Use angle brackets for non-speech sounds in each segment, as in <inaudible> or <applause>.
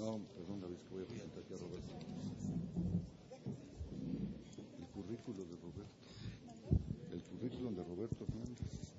No, perdón, David, que voy a presentar aquí a Roberto. El currículo de Roberto. El currículum de Roberto Hernández.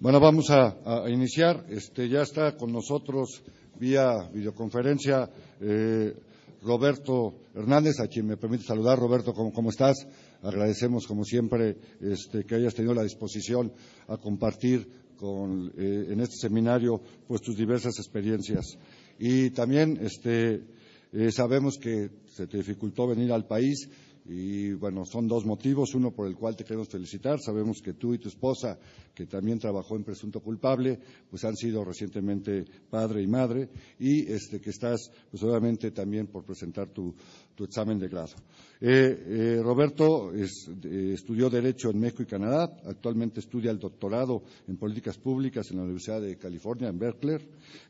Bueno, vamos a, iniciar. Este, ya está con nosotros vía videoconferencia eh, Roberto Hernández, a quien me permite saludar. Roberto, ¿cómo, cómo estás? Agradecemos, como siempre, este, que hayas tenido la disposición a compartir con, eh, en este seminario pues, tus diversas experiencias. Y también este, eh, sabemos que se te dificultó venir al país y bueno, son dos motivos. Uno por el cual te queremos felicitar. Sabemos que tú y tu esposa, que también trabajó en Presunto Culpable, pues han sido recientemente padre y madre. Y este, que estás, pues obviamente también por presentar tu, tu examen de grado. Eh, eh, Roberto eh, estudió Derecho en México y Canadá. Actualmente estudia el doctorado en Políticas Públicas en la Universidad de California, en Berkeley.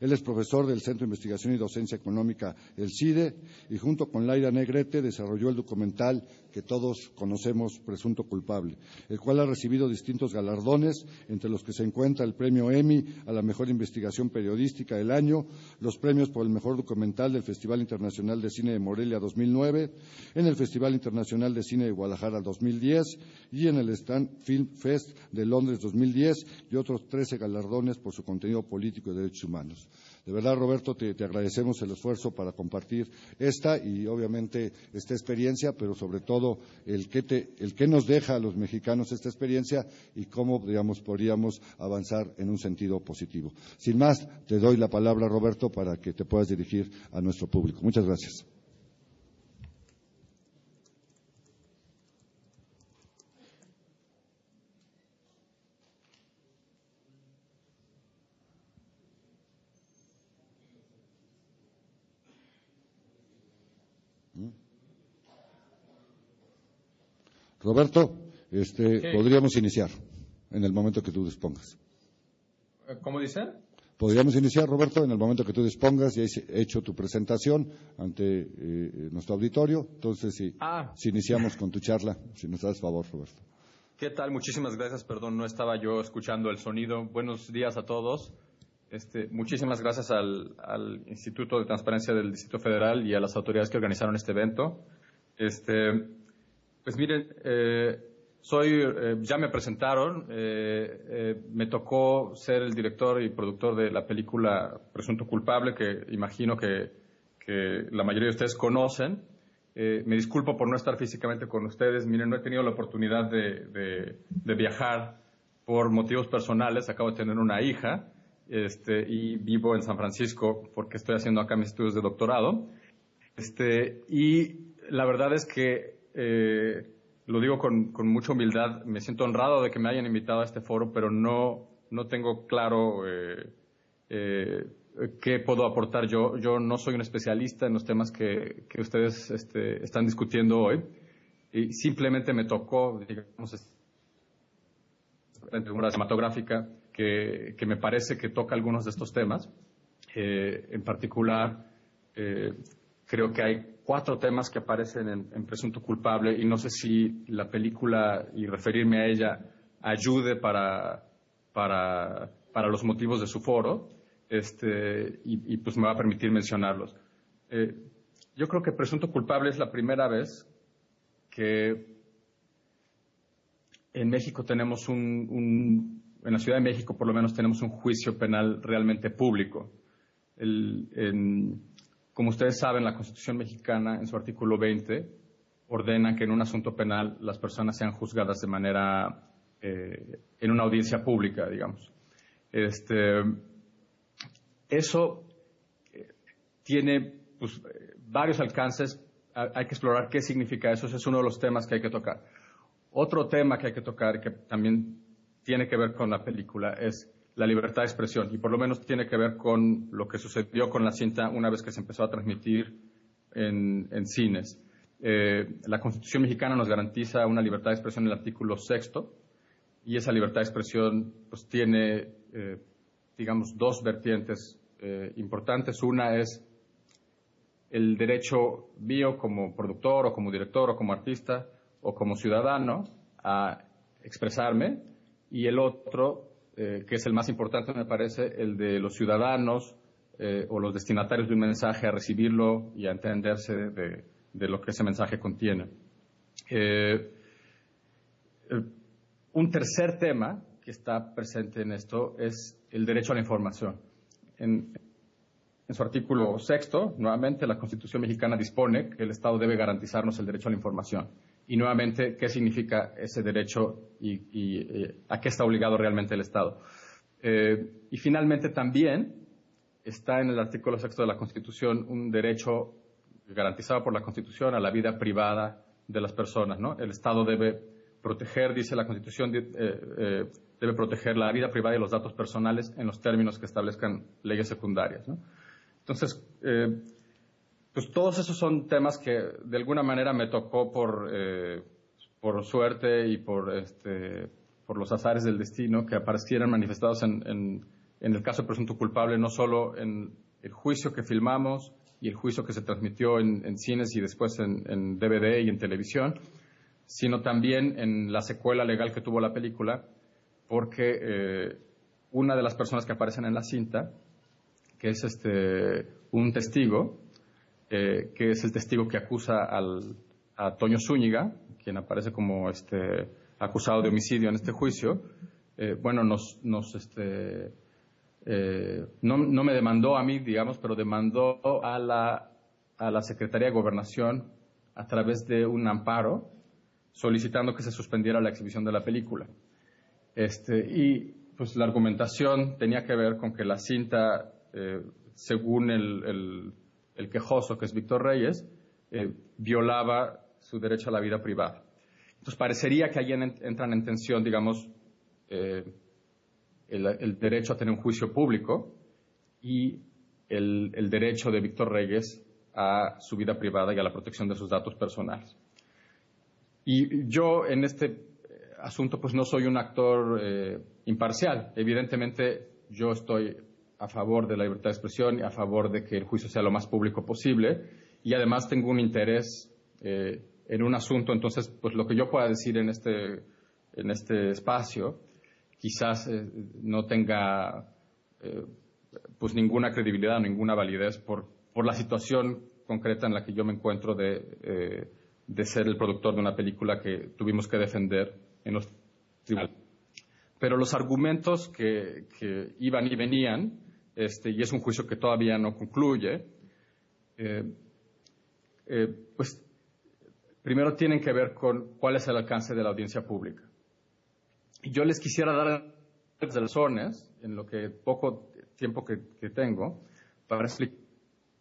Él es profesor del Centro de Investigación y Docencia Económica, el CIDE, y junto con Laira Negrete desarrolló el documental que todos conocemos, Presunto Culpable, el cual ha recibido distintos galardones, entre los que se encuentra el premio Emmy a la mejor investigación periodística del año, los premios por el mejor documental del Festival Internacional de Cine de Morelia 2009, en el Festival Internacional de Cine de Guadalajara 2010 y en el Stand Film Fest de Londres 2010 y otros 13 galardones por su contenido político y de derechos humanos. De verdad, Roberto, te, te, agradecemos el esfuerzo para compartir esta y, obviamente, esta experiencia, pero sobre todo el que, nos deja a los mexicanos esta experiencia y cómo, podríamos avanzar en un sentido positivo. Sin más, te doy la palabra, Roberto, para que te puedas dirigir a nuestro público. Muchas gracias. Roberto, este, podríamos iniciar en el momento que tú dispongas. ¿Cómo dice? Podríamos iniciar, Roberto, en el momento que tú dispongas y has hecho tu presentación ante eh, nuestro auditorio. Entonces, si, ah. si iniciamos con tu charla, si nos das favor, Roberto. ¿Qué tal? Muchísimas gracias. Perdón, no estaba yo escuchando el sonido. Buenos días a todos. Este, muchísimas gracias al, al, Instituto de Transparencia del Distrito Federal y a las autoridades que organizaron este evento. Este, pues miren, eh, soy, eh, ya me presentaron, eh, me tocó ser el director y productor de la película Presunto Culpable, que imagino que, que la mayoría de ustedes conocen. me disculpo por no estar físicamente con ustedes. Miren, no he tenido la oportunidad de, de, de viajar por motivos personales. Acabo de tener una hija este, y vivo en San Francisco porque estoy haciendo acá mis estudios de doctorado. Este, y la verdad es que eh, lo digo con, con, mucha humildad, me siento honrado de que me hayan invitado a este foro, pero no, no tengo claro eh, eh, qué puedo aportar yo. Yo no soy un especialista en los temas que, que ustedes este, están discutiendo hoy. Y simplemente me tocó, digamos, una cinematográfica que, que me parece que toca algunos de estos temas. en particular, creo que hay cuatro temas que aparecen en, Presunto Culpable y no sé si la película y referirme a ella ayude para, para, para los motivos de su foro este, y, pues me va a permitir mencionarlos. Eh, yo creo que Presunto Culpable es la primera vez que en México tenemos un, en la Ciudad de México por lo menos tenemos un juicio penal realmente público. El, como ustedes saben, la Constitución mexicana, en su artículo 20, ordena que en un asunto penal las personas sean juzgadas de manera, eh, en una audiencia pública, digamos. Este, eso tiene pues, varios alcances. Hay que explorar qué significa eso. Ese es uno de los temas que hay que tocar. Otro tema que hay que tocar, que también tiene que ver con la película, es la libertad de expresión y por lo menos tiene que ver con lo que sucedió con la cinta una vez que se empezó a transmitir en, cines. Eh, la Constitución mexicana nos garantiza una libertad de expresión en el artículo sexto y esa libertad de expresión pues tiene, eh, digamos, dos vertientes eh, importantes. Una es el derecho mío como productor o como director o como artista o como ciudadano a expresarme y el otro, eh, que es el más importante me parece, el de los ciudadanos eh, o los destinatarios de un mensaje a recibirlo y a entenderse de, lo que ese mensaje contiene. Eh, un tercer tema que está presente en esto es el derecho a la información. En, en su artículo sexto, nuevamente, la Constitución mexicana dispone que el Estado debe garantizarnos el derecho a la información y nuevamente qué significa ese derecho y, eh, a qué está obligado realmente el Estado. Eh, y finalmente también está en el artículo sexto de la Constitución un derecho garantizado por la Constitución a la vida privada de las personas. ¿no? El Estado debe proteger, dice la Constitución, eh, debe proteger la vida privada y los datos personales en los términos que establezcan leyes secundarias. ¿no? Entonces, pues todos esos son temas que de alguna manera me tocó por, eh, por suerte y por, este, por los azares del destino que aparecieran manifestados en, en, el caso de presunto culpable, no solo en el juicio que filmamos y el juicio que se transmitió en, cines y después en, DVD y en televisión, sino también en la secuela legal que tuvo la película, porque eh, una de las personas que aparecen en la cinta, que es este, un testigo, eh, que es el testigo que acusa a Toño Zúñiga, quien aparece como este, acusado de homicidio en este juicio, eh, bueno, nos, este, eh, no, me demandó a mí, digamos, pero demandó a la, a la Secretaría de Gobernación a través de un amparo solicitando que se suspendiera la exhibición de la película. Este, y pues la argumentación tenía que ver con que la cinta, según el quejoso, que es Víctor Reyes, eh, violaba su derecho a la vida privada. Entonces parecería que ahí entran en tensión, digamos, eh, el, derecho a tener un juicio público y el, derecho de Víctor Reyes a su vida privada y a la protección de sus datos personales. Y yo en este eh, asunto pues no soy un actor imparcial. Evidentemente yo estoy a favor de la libertad de expresión y a favor de que el juicio sea lo más público posible. Y además tengo un interés eh, en un asunto, entonces, pues lo que yo pueda decir en este, en este espacio quizás eh, no tenga eh, pues ninguna credibilidad, ninguna validez por, por la situación concreta en la que yo me encuentro de, de ser el productor de una película que tuvimos que defender en los tribunales. Pero los argumentos que, que iban y venían este, y es un juicio que todavía no concluye, eh, eh, pues primero tienen que ver con cuál es el alcance de la audiencia pública. Y yo les quisiera dar razones, en lo que poco tiempo que, tengo, para explicar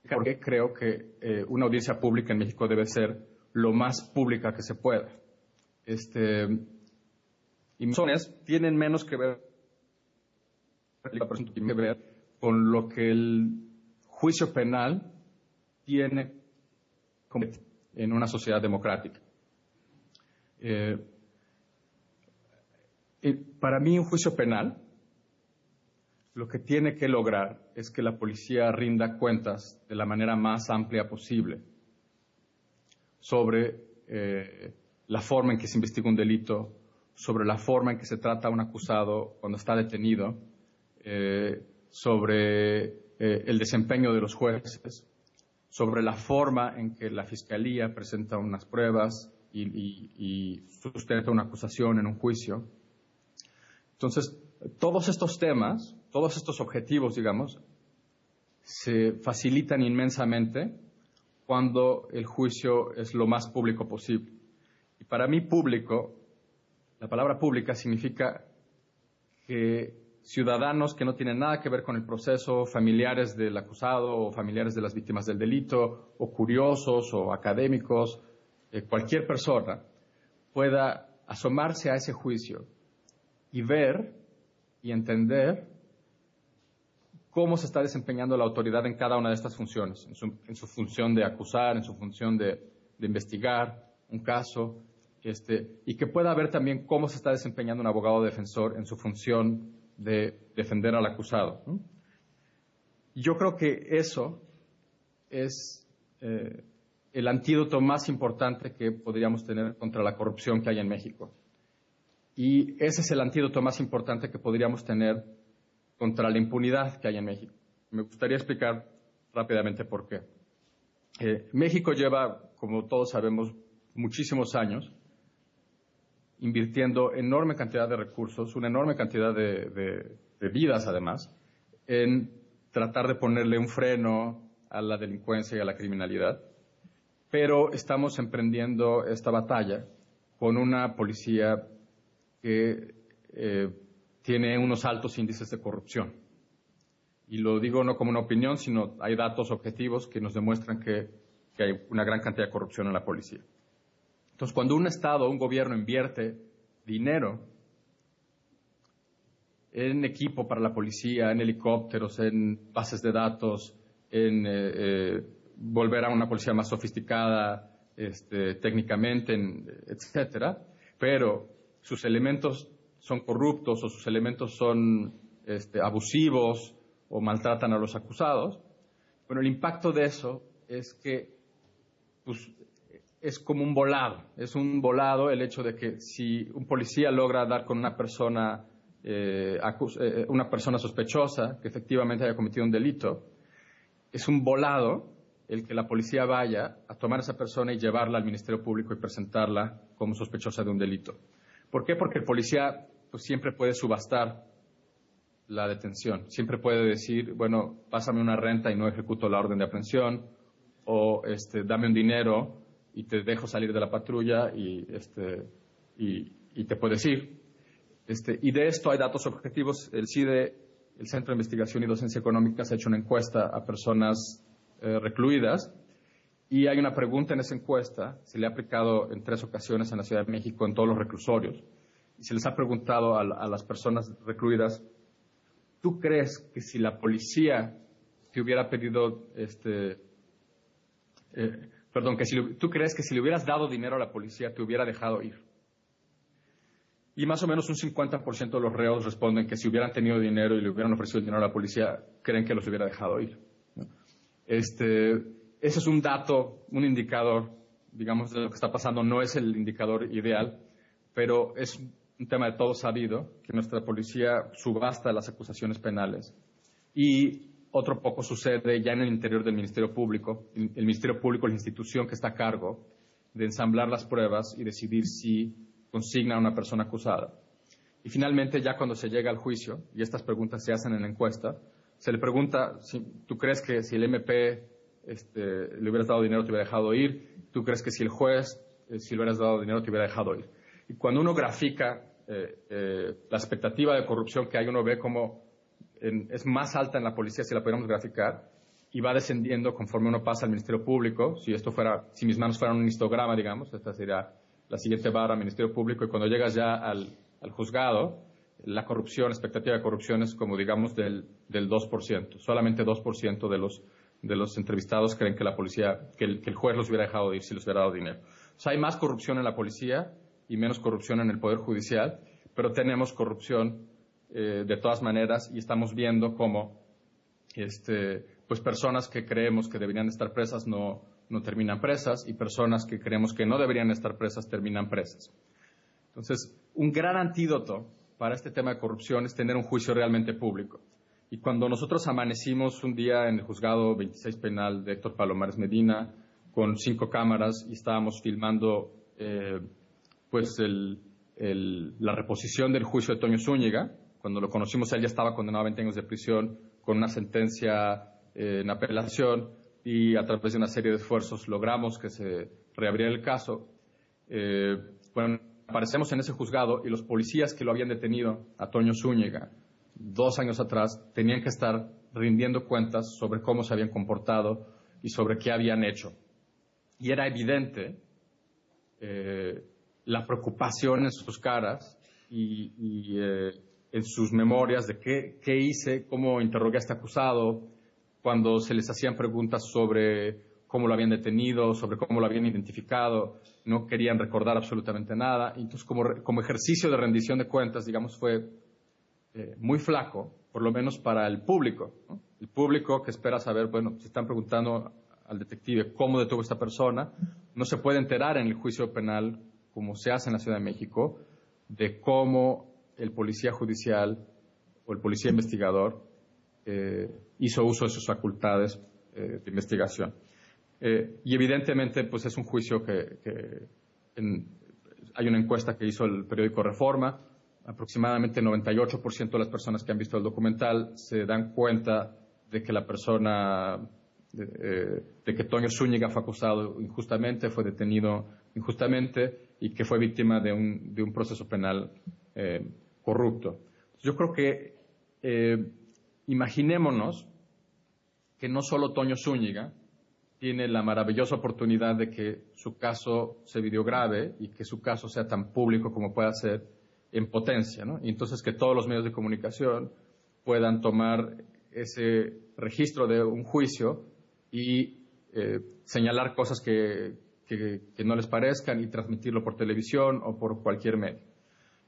por qué creo que eh, una audiencia pública en México debe ser lo más pública que se pueda. Este, y mis razones tienen menos que ver, que ver con lo que el juicio penal tiene en una sociedad democrática. Eh, para mí un juicio penal lo que tiene que lograr es que la policía rinda cuentas de la manera más amplia posible sobre eh, la forma en que se investiga un delito, sobre la forma en que se trata a un acusado cuando está detenido, eh, sobre eh, el desempeño de los jueces, sobre la forma en que la Fiscalía presenta unas pruebas y, sustenta una acusación en un juicio. Entonces, todos estos temas, todos estos objetivos, digamos, se facilitan inmensamente cuando el juicio es lo más público posible. Y para mí público, la palabra pública significa que ciudadanos que no tienen nada que ver con el proceso, familiares del acusado o familiares de las víctimas del delito, o curiosos o académicos, eh, cualquier persona pueda asomarse a ese juicio y ver y entender cómo se está desempeñando la autoridad en cada una de estas funciones, en su, función de acusar, en su función de, investigar un caso, este, y que pueda ver también cómo se está desempeñando un abogado defensor en su función de defender al acusado. Yo creo que eso es eh, el antídoto más importante que podríamos tener contra la corrupción que hay en México. Y ese es el antídoto más importante que podríamos tener contra la impunidad que hay en México. Me gustaría explicar rápidamente por qué. Eh, México lleva, como todos sabemos, muchísimos años invirtiendo enorme cantidad de recursos, una enorme cantidad de, vidas además, en tratar de ponerle un freno a la delincuencia y a la criminalidad. Pero estamos emprendiendo esta batalla con una policía que eh, tiene unos altos índices de corrupción. Y lo digo no como una opinión, sino hay datos objetivos que nos demuestran que, hay una gran cantidad de corrupción en la policía. Entonces, cuando un Estado o un gobierno invierte dinero en equipo para la policía, en helicópteros, en bases de datos, en eh, eh, volver a una policía más sofisticada este, técnicamente, etcétera, pero sus elementos son corruptos o sus elementos son este, abusivos o maltratan a los acusados, bueno, el impacto de eso es que pues, es como un volado, es un volado el hecho de que si un policía logra dar con una persona, eh, eh, una persona sospechosa que efectivamente haya cometido un delito, es un volado el que la policía vaya a tomar a esa persona y llevarla al Ministerio Público y presentarla como sospechosa de un delito. ¿Por qué? Porque el policía pues, siempre puede subastar la detención. Siempre puede decir, bueno, pásame una renta y no ejecuto la orden de aprehensión, o este, dame un dinero y te dejo salir de la patrulla y, este, y, te puedes ir. Este, y de esto hay datos objetivos. El CIDE, el Centro de Investigación y Docencia Económica, ha hecho una encuesta a personas eh, recluidas y hay una pregunta en esa encuesta, se le ha aplicado en tres ocasiones en la Ciudad de México en todos los reclusorios, y se les ha preguntado a, las personas recluidas, ¿tú crees que si la policía te hubiera pedido, este, eh, perdón, que si, tú crees que si le hubieras dado dinero a la policía te hubiera dejado ir? Y más o menos un 50% de los reos responden que si hubieran tenido dinero y le hubieran ofrecido dinero a la policía, creen que los hubiera dejado ir. Este, ese es un dato, un indicador, digamos, de lo que está pasando. No es el indicador ideal, pero es un tema de todo sabido que nuestra policía subasta las acusaciones penales. Y otro poco sucede ya en el interior del Ministerio Público. El Ministerio Público es la institución que está a cargo de ensamblar las pruebas y decidir si consigna a una persona acusada. Y finalmente, ya cuando se llega al juicio, y estas preguntas se hacen en la encuesta, se le pregunta, si, ¿tú crees que si el MP este, le hubieras dado dinero te hubiera dejado ir? ¿Tú crees que si el juez, eh, si le hubieras dado dinero te hubiera dejado ir? Y cuando uno grafica eh, eh, la expectativa de corrupción que hay, uno ve como es más alta en la policía, si la pudiéramos graficar, y va descendiendo conforme uno pasa al Ministerio Público. Si esto fuera, si mis manos fueran un histograma, digamos, esta sería la siguiente barra, Ministerio Público, y cuando llegas ya al, juzgado, la corrupción, la expectativa de corrupción es como digamos del, del 2%. Solamente 2% de los, de los entrevistados creen que la policía, que el, juez los hubiera dejado ir si les hubiera dado dinero. O sea, hay más corrupción en la policía y menos corrupción en el Poder Judicial, pero tenemos corrupción eh, de todas maneras y estamos viendo cómo este, pues personas que creemos que deberían estar presas no, no terminan presas y personas que creemos que no deberían estar presas terminan presas. Entonces, un gran antídoto para este tema de corrupción es tener un juicio realmente público. Y cuando nosotros amanecimos un día en el juzgado 26 penal de Héctor Palomares Medina con cinco cámaras y estábamos filmando eh, pues la reposición del juicio de Toño Zúñiga, cuando lo conocimos él ya estaba condenado a 20 años de prisión con una sentencia eh, en apelación y a través de una serie de esfuerzos logramos que se reabriera el caso. Eh, bueno, aparecemos en ese juzgado y los policías que lo habían detenido, a Toño Zúñiga, dos años atrás, tenían que estar rindiendo cuentas sobre cómo se habían comportado y sobre qué habían hecho. Y era evidente eh, la preocupación en sus caras y, eh, en sus memorias de qué, qué hice, cómo interrogué a este acusado, cuando se les hacían preguntas sobre cómo lo habían detenido, sobre cómo lo habían identificado, no querían recordar absolutamente nada. Entonces, como, como ejercicio de rendición de cuentas, digamos, fue eh, muy flaco, por lo menos para el público. El público que espera saber, bueno, se están preguntando al detective cómo detuvo esta persona, no se puede enterar en el juicio penal, como se hace en la Ciudad de México, de cómo el policía judicial o el policía investigador eh, hizo uso de sus facultades eh, de investigación. Eh, y evidentemente, pues es un juicio que, hay una encuesta que hizo el periódico Reforma, aproximadamente 98% de las personas que han visto el documental se dan cuenta de que la persona, de, que Toño Zúñiga fue acusado injustamente, fue detenido injustamente y que fue víctima de un, proceso penal corrupto. Yo creo que imaginémonos que no solo Toño Zúñiga tiene la maravillosa oportunidad de que su caso se videograve y que su caso sea tan público como pueda ser en potencia, ¿no? Y entonces que todos los medios de comunicación puedan tomar ese registro de un juicio y eh, señalar cosas que, no les parezcan y transmitirlo por televisión o por cualquier medio.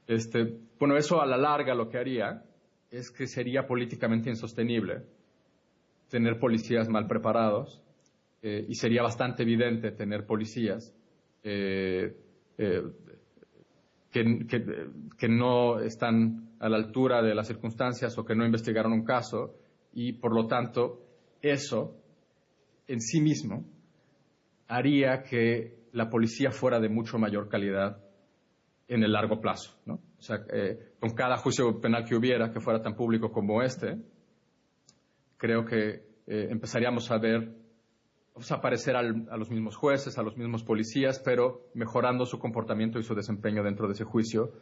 Este, bueno, eso a la larga lo que haría es que sería políticamente insostenible tener policías mal preparados eh, y sería bastante evidente tener policías eh, eh, que, no están a la altura de las circunstancias o que no investigaron un caso y por lo tanto eso en sí mismo haría que la policía fuera de mucho mayor calidad en el largo plazo. ¿no? O sea, con cada juicio penal que hubiera que fuera tan público como este, creo que eh, empezaríamos a ver, pues, a aparecer a los mismos jueces, a los mismos policías, pero mejorando su comportamiento y su desempeño dentro de ese juicio.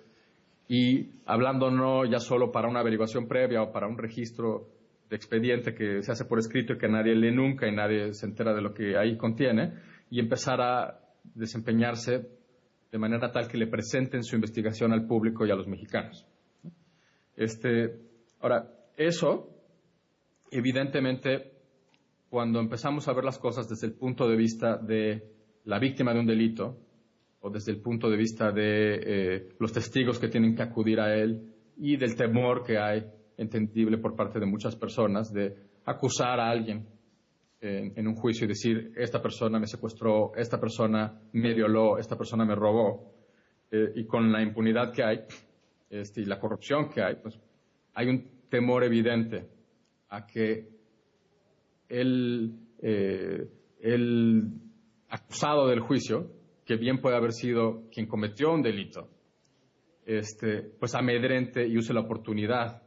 Y hablando no ya solo para una averiguación previa o para un registro de expediente que se hace por escrito y que nadie lee nunca y nadie se entera de lo que ahí contiene, y empezar a desempeñarse de manera tal que le presenten su investigación al público y a los mexicanos. Este, ahora, eso evidentemente, cuando empezamos a ver las cosas desde el punto de vista de la víctima de un delito o desde el punto de vista de eh, los testigos que tienen que acudir a él y del temor que hay entendible por parte de muchas personas de acusar a alguien en, un juicio y decir, esta persona me secuestró, esta persona me violó, esta persona me robó, eh, y con la impunidad que hay este, y la corrupción que hay, pues hay un temor evidente a que eh, el, acusado del juicio, que bien puede haber sido quien cometió un delito, este, pues amedrente y use la oportunidad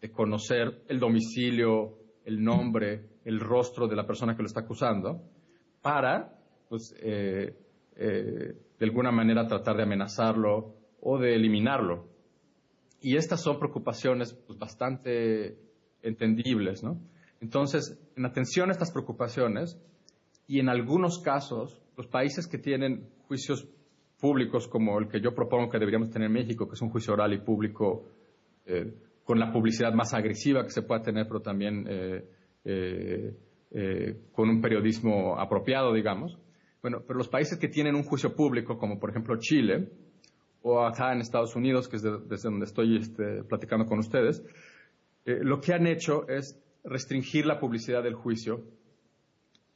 de conocer el domicilio, el nombre, el rostro de la persona que lo está acusando, para, pues, eh, eh, de alguna manera tratar de amenazarlo o de eliminarlo. Y estas son preocupaciones pues, bastante entendibles, ¿no? Entonces, en atención a estas preocupaciones, y en algunos casos, los países que tienen juicios públicos como el que yo propongo que deberíamos tener en México, que es un juicio oral y público eh, con la publicidad más agresiva que se pueda tener, pero también eh, eh, con un periodismo apropiado, digamos. Bueno, pero los países que tienen un juicio público, como por ejemplo Chile, o acá en Estados Unidos, que es desde donde estoy este, platicando con ustedes, eh, lo que han hecho es restringir la publicidad del juicio,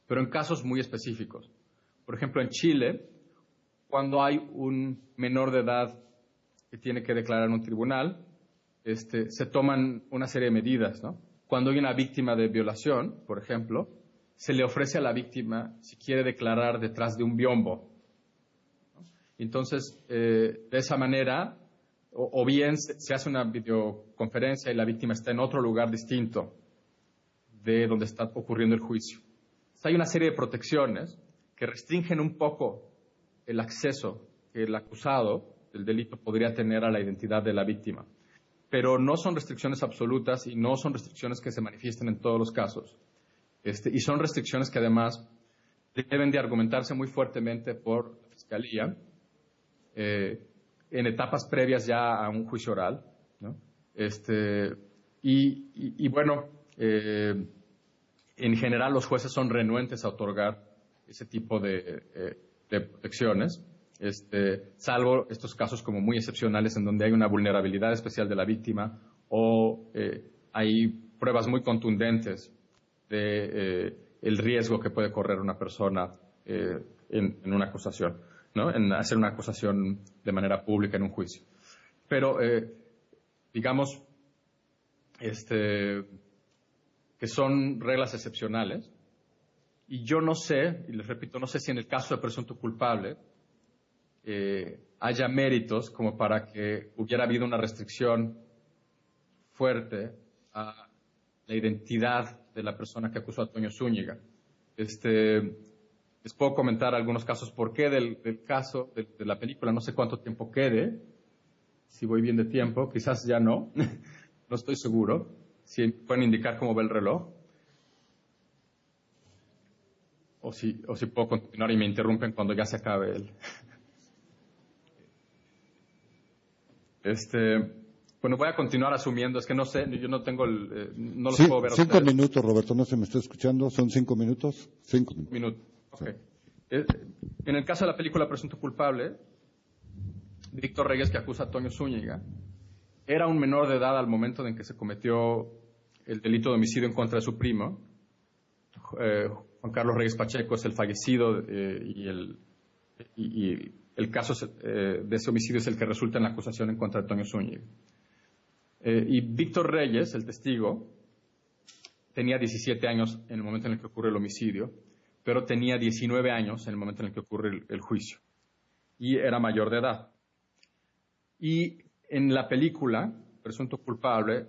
pero en casos muy específicos. Por ejemplo, en Chile, cuando hay un menor de edad que tiene que declarar en un tribunal, este, se toman una serie de medidas. Cuando hay una víctima de violación, por ejemplo, se le ofrece a la víctima si quiere declarar detrás de un biombo. Entonces, eh, de esa manera, o, bien se, hace una videoconferencia y la víctima está en otro lugar distinto de donde está ocurriendo el juicio. hay una serie de protecciones que restringen un poco el acceso que el acusado del delito podría tener a la identidad de la víctima. Pero no son restricciones absolutas y no son restricciones que se manifiesten en todos los casos. Este, y son restricciones que además deben de argumentarse muy fuertemente por la Fiscalía, eh, en etapas previas ya a un juicio oral, Este, y, bueno, eh, en general los jueces son renuentes a otorgar ese tipo de, eh, protecciones, este, salvo estos casos como muy excepcionales en donde hay una vulnerabilidad especial de la víctima o eh, hay pruebas muy contundentes de el riesgo que puede correr una persona en, una acusación, ¿no? en hacer una acusación de manera pública en un juicio. Pero, digamos, este, que son reglas excepcionales. Y yo no sé, y les repito, no sé si en el caso de presunto culpable eh, haya méritos como para que hubiera habido una restricción fuerte a la identidad de la persona que acusó a Toño Zúñiga. Este, les puedo comentar algunos casos por qué del, caso de, la película, no sé cuánto tiempo quede, si voy bien de tiempo, quizás ya no, <laughs> no estoy seguro. Si pueden indicar cómo ve el reloj. O si, o si puedo continuar y me interrumpen cuando ya se acabe el. Este, bueno, voy a continuar asumiendo, es que no sé, yo no tengo el, eh, no lo puedo ver. Cinco minutos, Roberto, no se me está escuchando, son cinco minutos. Cinco minutos. Eh, en el caso de la película Presunto Culpable, Víctor Reyes que acusa a Toño Zúñiga, era un menor de edad al momento en que se cometió el delito de homicidio en contra de su primo. Eh, Juan Carlos Reyes Pacheco es el fallecido y, el, y, el, caso eh, de ese homicidio es el que resulta en la acusación en contra de Toño Zúñiga. y Víctor Reyes, el testigo, tenía 17 años en el momento en el que ocurre el homicidio, pero tenía 19 años en el momento en el que ocurre el, el juicio. Y era mayor de edad. Y en la película, Presunto Culpable,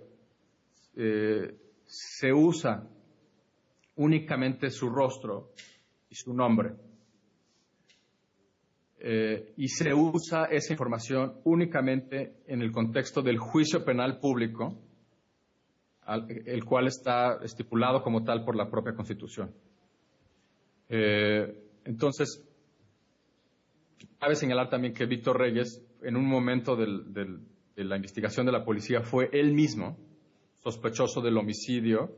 eh, se usa únicamente su rostro y su nombre. Eh, y se usa esa información únicamente en el contexto del juicio penal público, el cual está estipulado como tal por la propia Constitución. Eh, entonces, cabe señalar también que Víctor Reyes en un momento de la investigación de la policía fue él mismo sospechoso del homicidio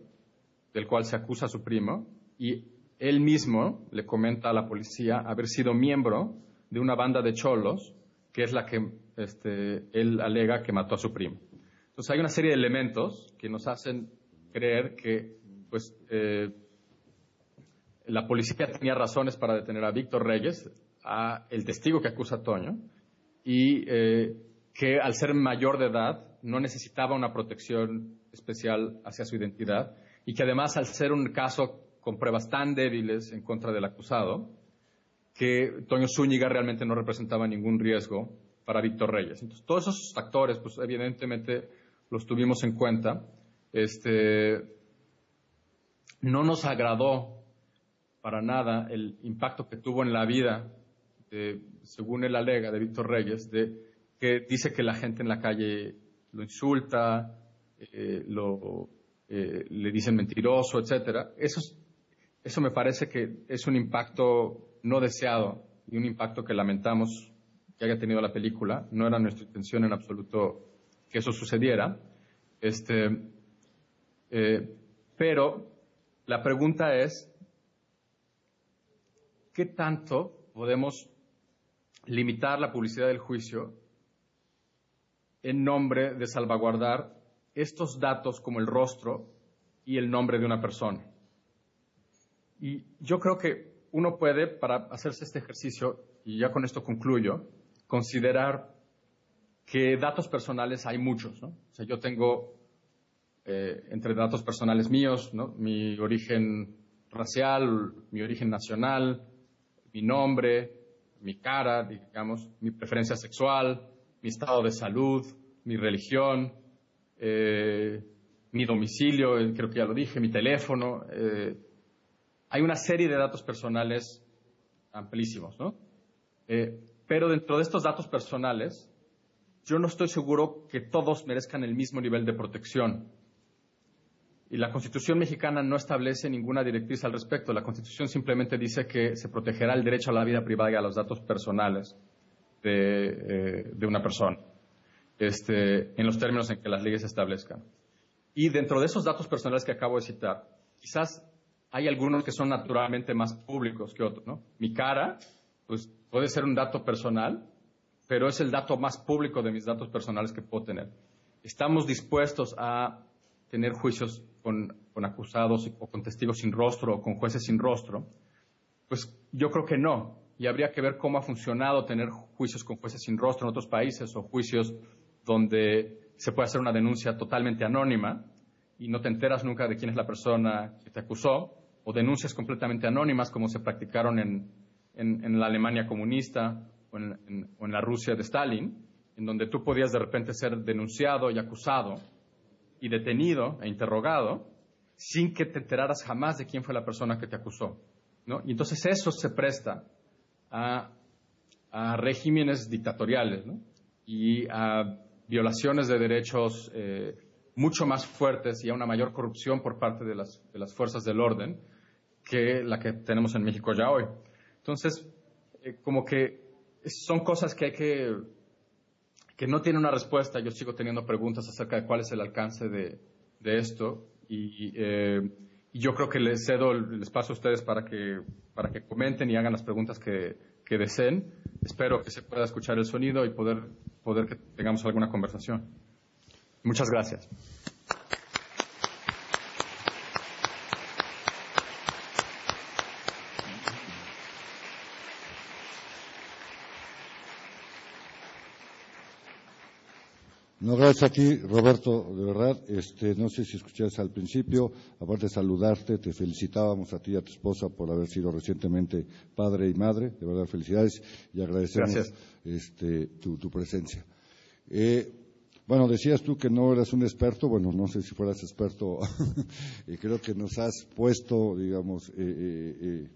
del cual se acusa a su primo y él mismo le comenta a la policía haber sido miembro de una banda de cholos que es la que este, él alega que mató a su primo. Entonces hay una serie de elementos que nos hacen creer que pues, eh, la policía tenía razones para detener a Víctor Reyes, a el testigo que acusa a Toño, y eh, que al ser mayor de edad no necesitaba una protección especial hacia su identidad y que además al ser un caso con pruebas tan débiles en contra del acusado, que Toño Zúñiga realmente no representaba ningún riesgo para Víctor Reyes. Entonces, todos esos factores, pues evidentemente los tuvimos en cuenta. Este, no nos agradó para nada el impacto que tuvo en la vida según el alega de Víctor Reyes, de, que dice que la gente en la calle lo insulta, eh, lo, eh, le dicen mentiroso, etcétera. Eso, eso me parece que es un impacto no deseado y un impacto que lamentamos que haya tenido la película. No era nuestra intención en absoluto que eso sucediera. Este, eh, pero la pregunta es, ¿qué tanto podemos limitar la publicidad del juicio en nombre de salvaguardar estos datos como el rostro y el nombre de una persona. Y yo creo que uno puede, para hacerse este ejercicio, y ya con esto concluyo, considerar que datos personales hay muchos. ¿no? O sea, yo tengo eh, entre datos personales míos, ¿no? mi origen racial, mi origen nacional, mi nombre, mi cara, digamos, mi preferencia sexual, mi estado de salud, mi religión, eh, mi domicilio, creo que ya lo dije, mi teléfono. Eh, hay una serie de datos personales amplísimos, ¿no? pero dentro de estos datos personales, yo no estoy seguro que todos merezcan el mismo nivel de protección. Y la Constitución mexicana no establece ninguna directriz al respecto. La Constitución simplemente dice que se protegerá el derecho a la vida privada y a los datos personales de, una persona. este, en los términos en que las leyes establezcan. Y dentro de esos datos personales que acabo de citar, quizás hay algunos que son naturalmente más públicos que otros. ¿no? Mi cara, pues puede ser un dato personal, pero es el dato más público de mis datos personales que puedo tener. ¿Estamos dispuestos a tener juicios con, acusados o con testigos sin rostro o con jueces sin rostro? Pues yo creo que no. Y habría que ver cómo ha funcionado tener juicios con jueces sin rostro en otros países o juicios donde se puede hacer una denuncia totalmente anónima y no te enteras nunca de quién es la persona que te acusó, o denuncias completamente anónimas como se practicaron en, en la Alemania comunista o en, la Rusia de Stalin, en donde tú podías de repente ser denunciado y acusado y detenido e interrogado sin que te enteraras jamás de quién fue la persona que te acusó. ¿no? Y entonces eso se presta a, regímenes dictatoriales y a violaciones de derechos eh, mucho más fuertes y a una mayor corrupción por parte de las, de las fuerzas del orden que la que tenemos en México ya hoy. Entonces, eh, como que son cosas que hay que, que no tienen una respuesta. Yo sigo teniendo preguntas acerca de cuál es el alcance de, de esto y, eh, yo creo que les cedo el, espacio a ustedes para que, para que comenten y hagan las preguntas que, que deseen. Espero que se pueda escuchar el sonido y poder, poder que tengamos alguna conversación. Muchas gracias. No, gracias a ti, Roberto, de verdad. Este, no sé si escuchaste al principio, aparte de saludarte, te felicitábamos a ti y a tu esposa por haber sido recientemente padre y madre. De verdad, felicidades y agradecemos este, tu, presencia. Eh, bueno, decías tú que no eras un experto, bueno, no sé si fueras experto, <laughs> creo que nos has puesto, digamos, eh, eh,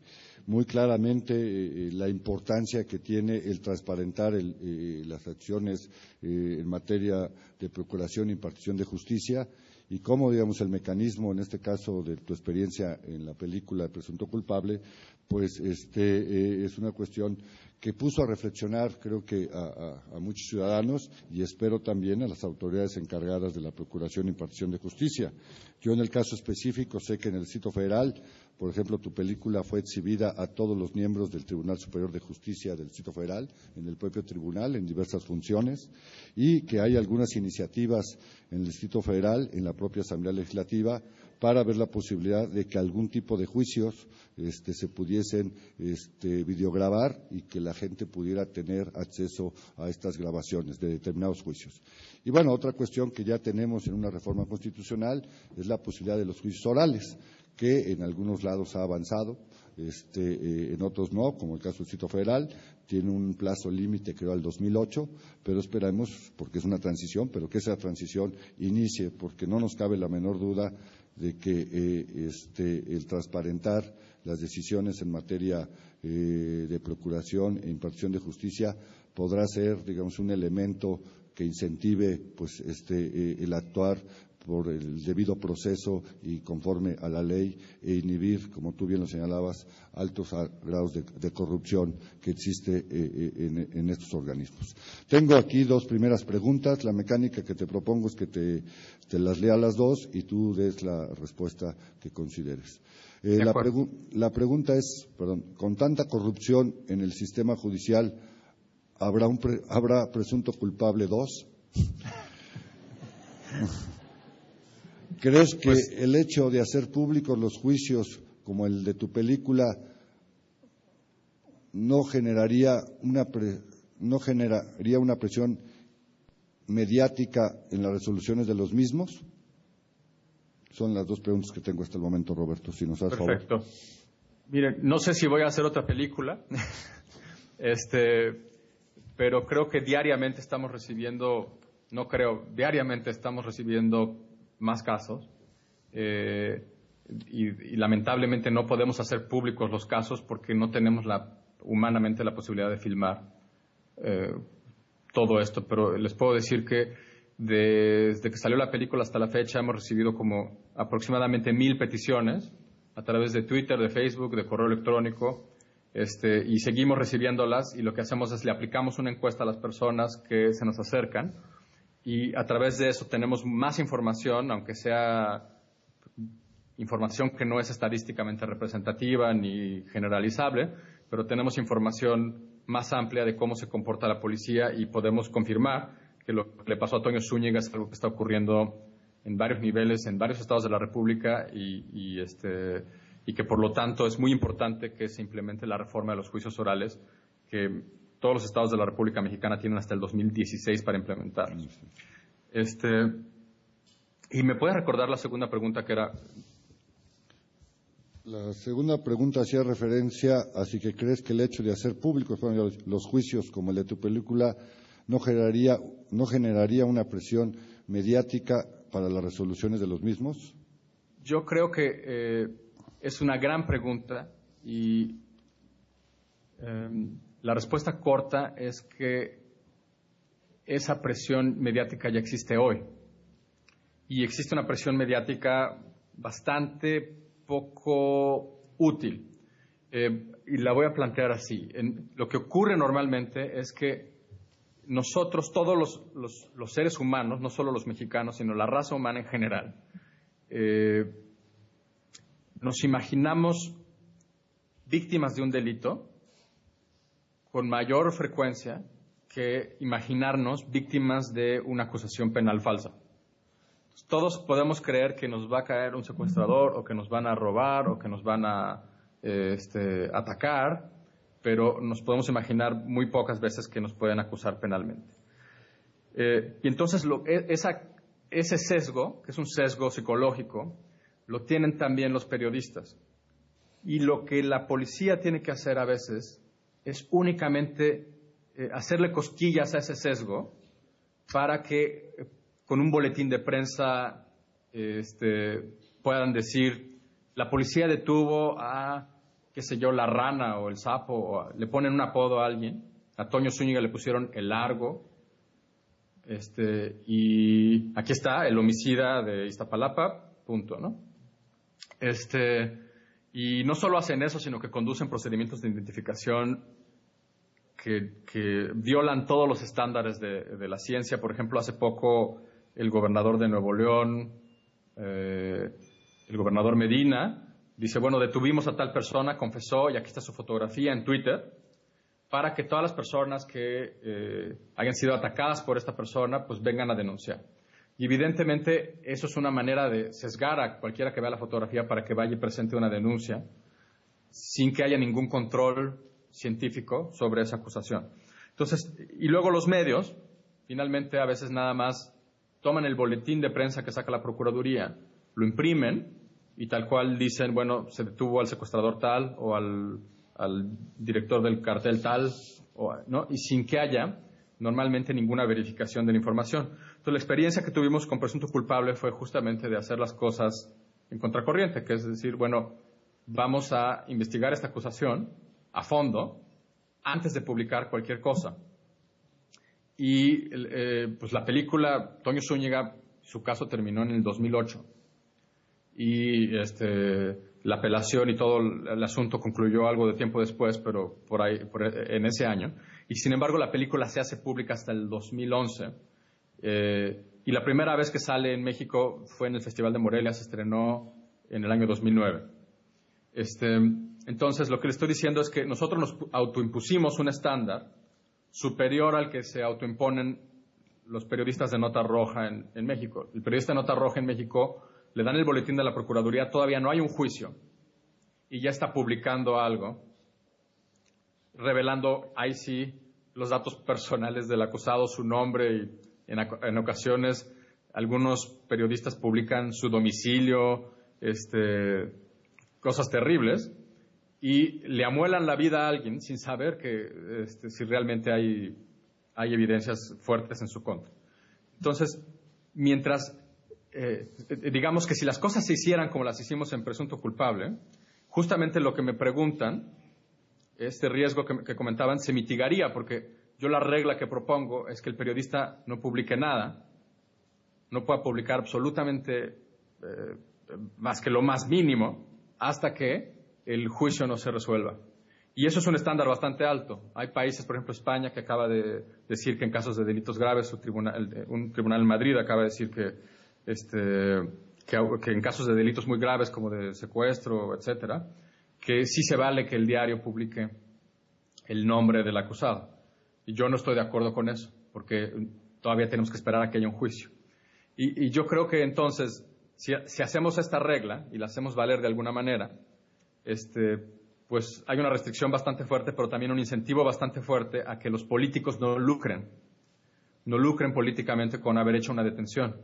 muy claramente eh, la importancia que tiene el transparentar eh, las acciones eh, en materia de procuración e impartición de justicia y cómo, digamos, el mecanismo, en este caso de tu experiencia en la película Presunto Culpable, pues este, es una cuestión que puso a reflexionar, creo que a, muchos ciudadanos y espero también a las autoridades encargadas de la procuración e impartición de justicia. Yo, en el caso específico, sé que en el Distrito Federal por ejemplo, tu película fue exhibida a todos los miembros del Tribunal Superior de Justicia del Distrito Federal, en el propio tribunal, en diversas funciones, y que hay algunas iniciativas en el Distrito Federal, en la propia Asamblea Legislativa, para ver la posibilidad de que algún tipo de juicios este, se pudiesen este, videograbar y que la gente pudiera tener acceso a estas grabaciones de determinados juicios. Y bueno, otra cuestión que ya tenemos en una reforma constitucional es la posibilidad de los juicios orales que en algunos lados ha avanzado, este, eh, en otros no, como el caso del Distrito Federal, tiene un plazo límite creo al 2008, pero esperamos, porque es una transición, pero que esa transición inicie, porque no nos cabe la menor duda de que eh, este, el transparentar las decisiones en materia eh, de procuración e impartición de justicia podrá ser, digamos, un elemento que incentive pues, este, el actuar por el debido proceso y conforme a la ley e inhibir, como tú bien lo señalabas, altos grados de, corrupción que existe eh, eh, en, estos organismos. Tengo aquí dos primeras preguntas. La mecánica que te propongo es que te, las lea las dos y tú des la respuesta que consideres. Eh, la, la, pregunta es, perdón, con tanta corrupción en el sistema judicial, ¿habrá, un ¿habrá presunto culpable dos? <laughs> ¿Crees que pues el hecho de hacer públicos los juicios como el de tu película no generaría una no generaría una presión mediática en las resoluciones de los mismos? Son las dos preguntas que tengo hasta el momento, Roberto, si nos has Perfecto. Miren, no sé si voy a hacer otra película, <laughs> este, pero creo que diariamente estamos recibiendo, no creo, diariamente estamos recibiendo más casos. Eh, y, lamentablemente no podemos hacer públicos los casos porque no tenemos la, humanamente la posibilidad de filmar eh, todo esto. Pero les puedo decir que desde que salió la película hasta la fecha hemos recibido como aproximadamente mil peticiones a través de Twitter, de Facebook, de correo electrónico. Este, y seguimos recibiéndolas y lo que hacemos es le aplicamos una encuesta a las personas que se nos acercan y a través de eso tenemos más información, aunque sea información que no es estadísticamente representativa ni generalizable, pero tenemos información más amplia de cómo se comporta la policía y podemos confirmar que lo que le pasó a Toño Zúñiga es algo que está ocurriendo en varios niveles, en varios estados de la República y, este, y que por lo tanto es muy importante que se implemente la reforma de los juicios orales que todos los estados de la República Mexicana tienen hasta el 2016 para implementar. Este, y me puede recordar la segunda pregunta que era. La segunda pregunta hacía referencia a si que crees que el hecho de hacer públicos los juicios como el de tu película no generaría, no generaría una presión mediática para las resoluciones de los mismos. Yo creo que eh, es una gran pregunta y em, la respuesta corta es que esa presión mediática ya existe hoy. Y existe una presión mediática bastante poco útil. Eh, y la voy a plantear así. lo que ocurre normalmente es que nosotros, todos los, seres humanos, no solo los mexicanos, sino la raza humana en general, eh, nos imaginamos víctimas de un delito con mayor frecuencia que imaginarnos víctimas de una acusación penal falsa. Todos podemos creer que nos va a caer un secuestrador o que nos van a robar o que nos van a este, atacar, pero nos podemos imaginar muy pocas veces que nos pueden acusar penalmente. Eh, y entonces e, ese sesgo, que es un sesgo psicológico, lo tienen también los periodistas. Y lo que la policía tiene que hacer a veces es únicamente eh, hacerle cosquillas a ese sesgo para que eh, con un boletín de prensa este, puedan decir, la policía detuvo a, qué sé yo, la rana o el sapo, o le ponen un apodo a alguien. A Toño Zúñiga le pusieron el largo. Este, y aquí está, el homicida de Iztapalapa, punto, ¿no? Este, y no solo hacen eso, sino que conducen procedimientos de identificación que, violan todos los estándares de, la ciencia. Por ejemplo, hace poco el gobernador de Nuevo León, eh, el gobernador Medina, dice, bueno, detuvimos a tal persona, confesó, y aquí está su fotografía en Twitter, para que todas las personas que eh, hayan sido atacadas por esta persona, pues vengan a denunciar. Y evidentemente eso es una manera de sesgar a cualquiera que vea la fotografía para que vaya y presente una denuncia sin que haya ningún control científico sobre esa acusación. Entonces, y luego los medios, finalmente a veces nada más toman el boletín de prensa que saca la Procuraduría, lo imprimen y tal cual dicen, bueno, se detuvo al secuestrador tal o al, director del cartel tal, ¿no? y sin que haya normalmente ninguna verificación de la información. Entonces, la experiencia que tuvimos con presunto culpable fue justamente de hacer las cosas en contracorriente, que es decir, bueno, vamos a investigar esta acusación a fondo antes de publicar cualquier cosa. Y eh, pues la película, Toño Zúñiga, su caso terminó en el 2008. Y este, la apelación y todo el, asunto concluyó algo de tiempo después, pero por ahí, en ese año. Y sin embargo, la película se hace pública hasta el 2011. Eh, y la primera vez que sale en México fue en el Festival de Morelia, se estrenó en el año 2009. Este, entonces, lo que le estoy diciendo es que nosotros nos autoimpusimos un estándar superior al que se autoimponen los periodistas de nota roja en, México. El periodista de nota roja en México le dan el boletín de la Procuraduría, todavía no hay un juicio y ya está publicando algo, revelando ahí sí los datos personales del acusado, su nombre y en, en ocasiones algunos periodistas publican su domicilio, este, cosas terribles y le amuelan la vida a alguien sin saber que este, si realmente hay, hay evidencias fuertes en su contra. Entonces, mientras, eh, digamos que si las cosas se hicieran como las hicimos en presunto culpable, justamente lo que me preguntan, este riesgo que, comentaban, se mitigaría, porque yo la regla que propongo es que el periodista no publique nada, no pueda publicar absolutamente eh, más que lo más mínimo, hasta que el juicio no se resuelva. Y eso es un estándar bastante alto. Hay países, por ejemplo España, que acaba de decir que en casos de delitos graves, un tribunal, un tribunal en Madrid acaba de decir que, este, que, en casos de delitos muy graves como de secuestro, etcétera, que sí se vale que el diario publique el nombre del acusado. Y yo no estoy de acuerdo con eso, porque todavía tenemos que esperar a que haya un juicio. Y, yo creo que entonces, si, hacemos esta regla y la hacemos valer de alguna manera, este, pues hay una restricción bastante fuerte, pero también un incentivo bastante fuerte a que los políticos no lucren, no lucren políticamente con haber hecho una detención,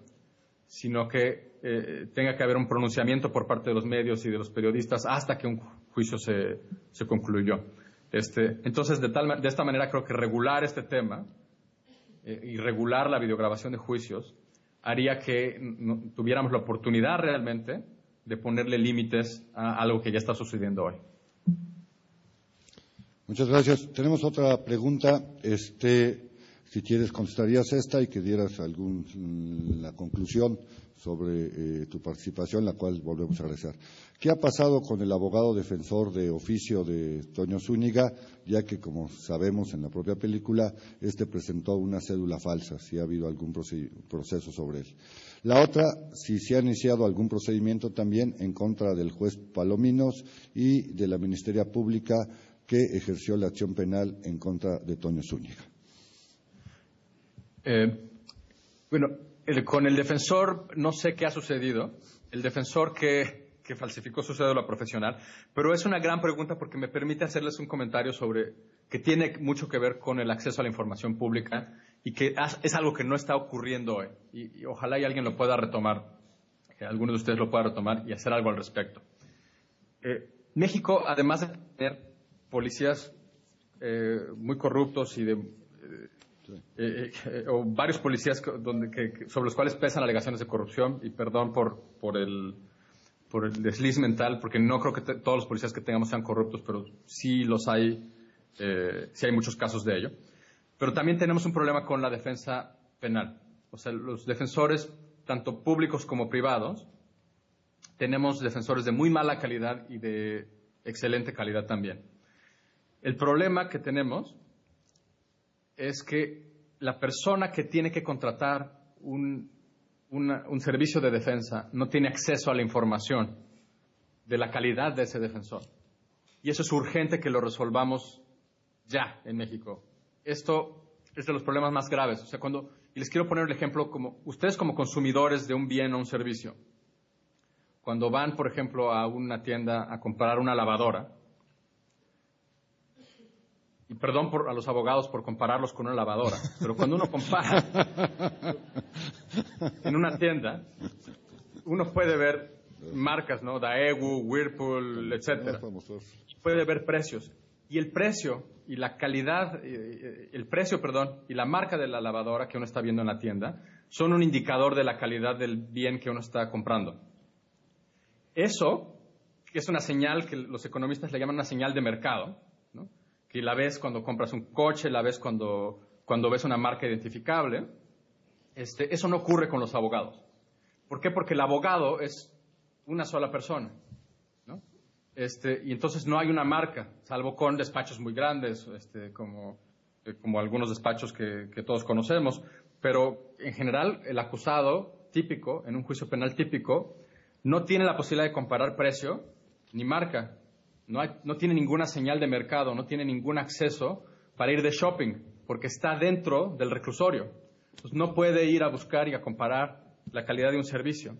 sino que eh, tenga que haber un pronunciamiento por parte de los medios y de los periodistas hasta que un juicio se concluyó. Este, entonces, de, tal, de esta manera creo que regular este tema eh, y regular la videograbación de juicios haría que tuviéramos la oportunidad realmente de ponerle límites a algo que ya está sucediendo hoy. Muchas gracias. Tenemos otra pregunta. Este, si quieres, contestarías esta y que dieras algún, mm, la conclusión sobre eh, tu participación, la cual volvemos a agradecer. ¿Qué ha pasado con el abogado defensor de oficio de Toño Zúñiga, ya que, como sabemos en la propia película, este presentó una cédula falsa, si ha habido algún proceso sobre él? La otra, si se ha iniciado algún procedimiento también en contra del juez Palominos y de la Ministeria Pública que ejerció la acción penal en contra de Toño Zúñiga. Eh, bueno, con el defensor no sé qué ha sucedido. El defensor que, que, falsificó su cédula profesional, pero es una gran pregunta porque me permite hacerles un comentario sobre que tiene mucho que ver con el acceso a la información pública y que es algo que no está ocurriendo hoy. Y, ojalá y alguien lo pueda retomar, que alguno de ustedes lo pueda retomar y hacer algo al respecto. Eh, México, además de tener policías eh, muy corruptos y de eh, o varios policías donde, sobre los cuales pesan alegaciones de corrupción y perdón por, por el por el desliz mental porque no creo que todos los policías que tengamos sean corruptos pero sí los hay sí hay muchos casos de ello. Pero también tenemos un problema con la defensa penal. O sea los defensores tanto públicos como privados tenemos defensores de muy mala calidad y de excelente calidad también. El problema que tenemos es que la persona que tiene que contratar un, servicio de defensa no tiene acceso a la información de la calidad de ese defensor. Y eso es urgente que lo resolvamos ya en México. Esto es de los problemas más graves. O sea, cuando, y les quiero poner el ejemplo como ustedes como consumidores de un bien o un servicio, cuando van, por ejemplo, a una tienda a comprar una lavadora, y perdón a los abogados por compararlos con una lavadora, pero cuando uno compara <laughs> en una tienda, uno puede ver marcas, ¿no? Daewoo, Whirlpool, etcétera. Puede ver precios. Y el precio y la calidad, eh, eh, el precio, perdón, y la marca de la lavadora que uno está viendo en la tienda son un indicador de la calidad del bien que uno está comprando. Eso es una señal que los economistas le llaman una señal de mercado. Que la ves cuando compras un coche, la ves cuando, cuando ves una marca identificable. Este, eso no ocurre con los abogados. ¿Por qué? Porque el abogado es una sola persona. ¿no? Este, y entonces no hay una marca, salvo con despachos muy grandes, este, como, eh, como algunos despachos que, que todos conocemos. Pero en general, el acusado típico, en un juicio penal típico, no tiene la posibilidad de comparar precio ni marca no, tiene ninguna señal de mercado, no tiene ningún acceso para ir de shopping, porque está dentro del reclusorio. no puede ir a buscar y a comparar la calidad de un servicio.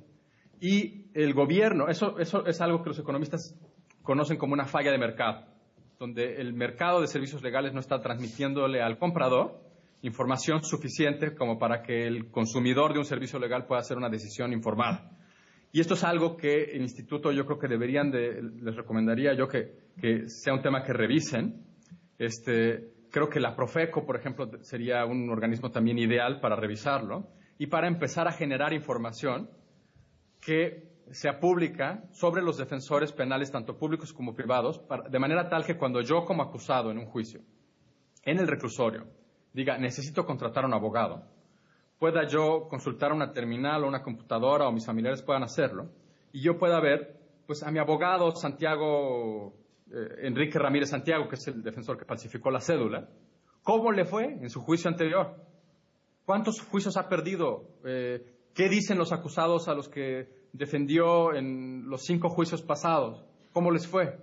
Y el gobierno, eso, eso es algo que los economistas conocen como una falla de mercado, donde el mercado de servicios legales no está transmitiéndole al comprador información suficiente como para que el consumidor de un servicio legal pueda hacer una decisión informada. Y esto es algo que el instituto yo creo que deberían de, les recomendaría yo que, sea un tema que revisen. Este, creo que la Profeco, por ejemplo, sería un organismo también ideal para revisarlo y para empezar a generar información que sea pública sobre los defensores penales, tanto públicos como privados, de manera tal que cuando yo como acusado en un juicio, en el reclusorio, diga, necesito contratar a un abogado, pueda yo consultar una terminal o una computadora o mis familiares puedan hacerlo y yo pueda ver pues a mi abogado Santiago eh, Enrique Ramírez Santiago, que es el defensor que falsificó la cédula, ¿cómo le fue en su juicio anterior? ¿Cuántos juicios ha perdido? Eh, ¿Qué dicen los acusados a los que defendió en los cinco juicios pasados? ¿Cómo les fue?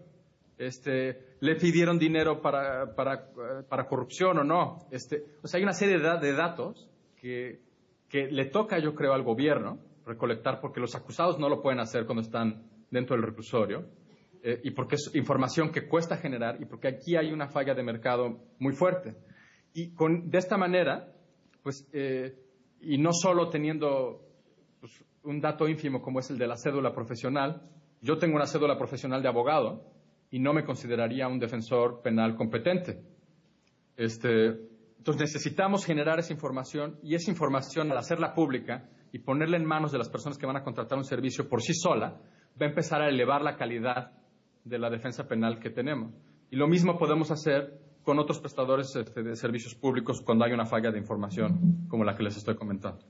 Este, ¿Le pidieron dinero para, para, corrupción o no? Este, o sea, hay una serie de, datos que, que le toca, yo creo, al gobierno recolectar porque los acusados no lo pueden hacer cuando están dentro del reclusorio eh, y porque es información que cuesta generar y porque aquí hay una falla de mercado muy fuerte. Y con, de esta manera, pues, eh, y no solo teniendo pues, un dato ínfimo como es el de la cédula profesional, yo tengo una cédula profesional de abogado y no me consideraría un defensor penal competente. Este, entonces necesitamos generar esa información y esa información al hacerla pública y ponerla en manos de las personas que van a contratar un servicio por sí sola, va a empezar a elevar la calidad de la defensa penal que tenemos. Y lo mismo podemos hacer con otros prestadores este, de servicios públicos cuando hay una falla de información como la que les estoy comentando.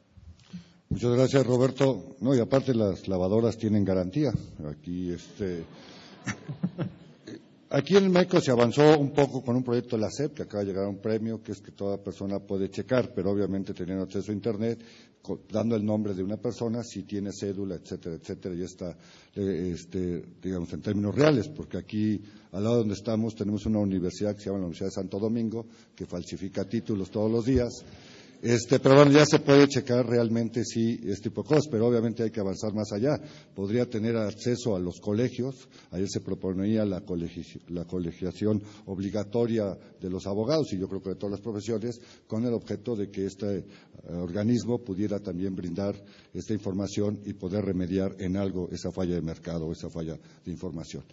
Muchas gracias, Roberto. No, y aparte las lavadoras tienen garantía. Aquí, este, Aquí en México se avanzó un poco con un proyecto de la SEP, que acaba de llegar a un premio, que es que toda persona puede checar, pero obviamente teniendo acceso a Internet, dando el nombre de una persona, si tiene cédula, etcétera, etcétera, y está, eh, este, digamos, en términos reales, porque aquí, al lado donde estamos, tenemos una universidad que se llama la Universidad de Santo Domingo, que falsifica títulos todos los días, este, pero bueno, ya se puede checar realmente si este tipo cosas, pero obviamente hay que avanzar más allá. Podría tener acceso a los colegios, ayer se proponía la, colegiación obligatoria de los abogados y yo creo que de todas las profesiones, con el objeto de que este eh, organismo pudiera también brindar esta información y poder remediar en algo esa falla de mercado o esa falla de información.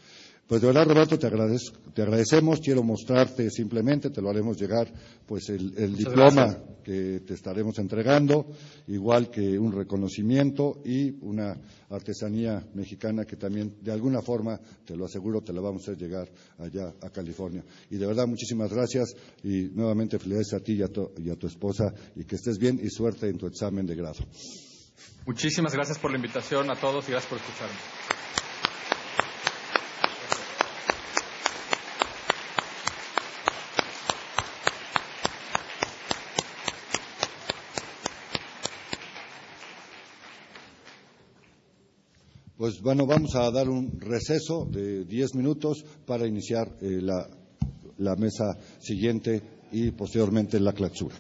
Pues de verdad, Roberto, te, te agradecemos. Quiero mostrarte simplemente, te lo haremos llegar, pues el, diploma que te estaremos entregando, igual que un reconocimiento y una artesanía mexicana que también, de alguna forma, te lo aseguro, te la vamos a hacer llegar allá a California. Y de verdad, muchísimas gracias y nuevamente felicidades a ti y a tu, y a tu esposa y que estés bien y suerte en tu examen de grado. Muchísimas gracias por la invitación a todos y gracias por escucharme. Pues bueno, vamos a dar un receso de diez minutos para iniciar eh, la, la, mesa siguiente y posteriormente la clausura.